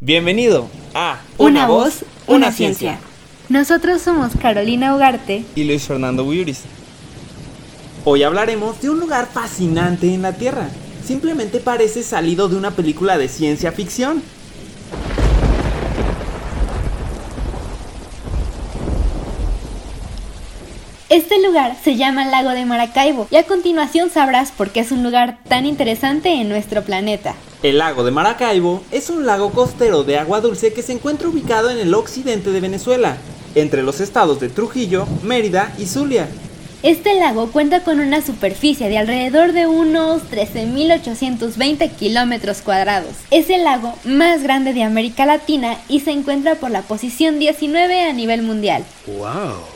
Bienvenido a Una, voz, una, ciencia. Nosotros somos Carolina Ugarte y Luis Fernando Buyuris. Hoy hablaremos de un lugar fascinante en la Tierra. Simplemente parece salido de una película de ciencia ficción. Este lugar se llama Lago de Maracaibo y a continuación sabrás por qué es un lugar tan interesante en nuestro planeta. El lago de Maracaibo es un lago costero de agua dulce que se encuentra ubicado en el occidente de Venezuela, entre los estados de Trujillo, Mérida y Zulia. Este lago cuenta con una superficie de alrededor de unos 13.820 kilómetros cuadrados. Es el lago más grande de América Latina y se encuentra por la posición 19 a nivel mundial. ¡Wow!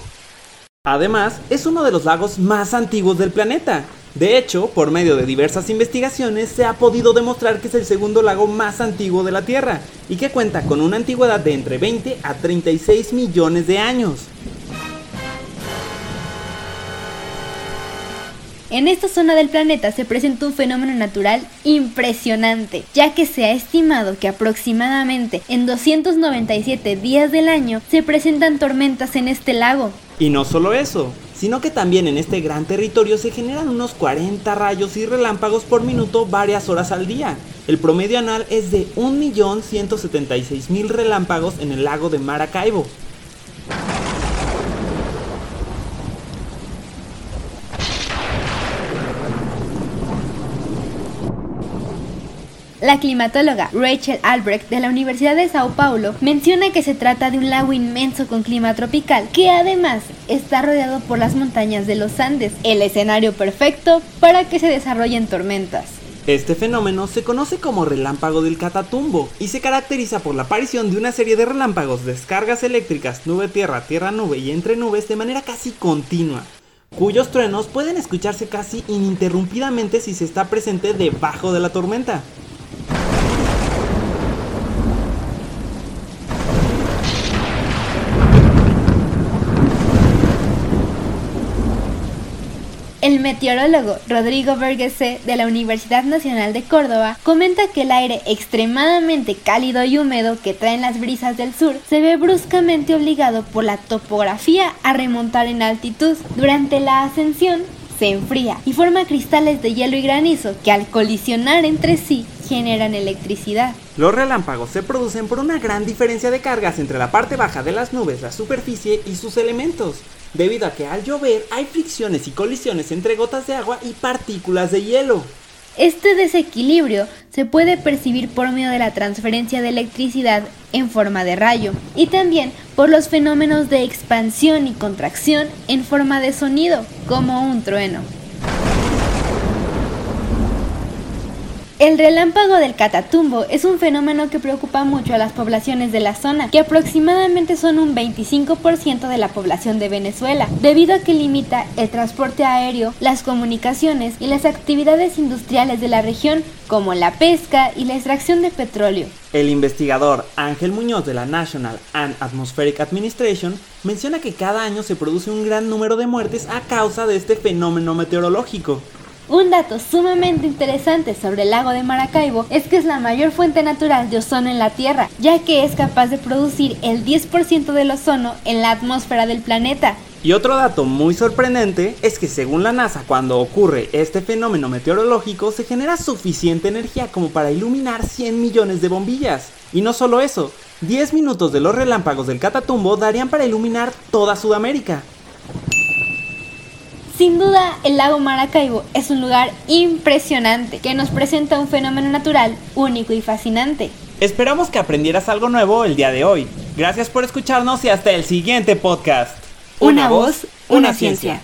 Además, es uno de los lagos más antiguos del planeta. De hecho, por medio de diversas investigaciones se ha podido demostrar que es el segundo lago más antiguo de la Tierra y que cuenta con una antigüedad de entre 20 a 36 millones de años. En esta zona del planeta se presenta un fenómeno natural impresionante, ya que se ha estimado que aproximadamente en 297 días del año se presentan tormentas en este lago. Y no solo eso, sino que también en este gran territorio se generan unos 40 rayos y relámpagos por minuto varias horas al día. El promedio anual es de 1.176.000 relámpagos en el lago de Maracaibo. La climatóloga Rachel Albrecht de la Universidad de Sao Paulo menciona que se trata de un lago inmenso con clima tropical que además está rodeado por las montañas de los Andes, el escenario perfecto para que se desarrollen tormentas. Este fenómeno se conoce como relámpago del Catatumbo y se caracteriza por la aparición de una serie de relámpagos, descargas eléctricas, nube-tierra, tierra-nube y entre nubes de manera casi continua, cuyos truenos pueden escucharse casi ininterrumpidamente si se está presente debajo de la tormenta. El meteorólogo Rodrigo Vergese de la Universidad Nacional de Córdoba comenta que el aire extremadamente cálido y húmedo que traen las brisas del sur se ve bruscamente obligado por la topografía a remontar en altitud. Durante la ascensión se enfría y forma cristales de hielo y granizo que al colisionar entre sí generan electricidad. Los relámpagos se producen por una gran diferencia de cargas entre la parte baja de las nubes, la superficie y sus elementos debido a que al llover hay fricciones y colisiones entre gotas de agua y partículas de hielo. Este desequilibrio se puede percibir por medio de la transferencia de electricidad en forma de rayo y también por los fenómenos de expansión y contracción en forma de sonido, como un trueno. El relámpago del Catatumbo es un fenómeno que preocupa mucho a las poblaciones de la zona, que aproximadamente son un 25% de la población de Venezuela, debido a que limita el transporte aéreo, las comunicaciones y las actividades industriales de la región, como la pesca y la extracción de petróleo. El investigador Ángel Muñoz de la National and Atmospheric Administration menciona que cada año se produce un gran número de muertes a causa de este fenómeno meteorológico. Un dato sumamente interesante sobre el lago de Maracaibo es que es la mayor fuente natural de ozono en la Tierra, ya que es capaz de producir el 10% del ozono en la atmósfera del planeta. Y otro dato muy sorprendente es que según la NASA cuando ocurre este fenómeno meteorológico se genera suficiente energía como para iluminar 100 millones de bombillas. Y no solo eso, 10 minutos de los relámpagos del Catatumbo darían para iluminar toda Sudamérica. Sin duda, el lago Maracaibo es un lugar impresionante que nos presenta un fenómeno natural único y fascinante. Esperamos que aprendieras algo nuevo el día de hoy. Gracias por escucharnos y hasta el siguiente podcast. Una, voz, una, ciencia.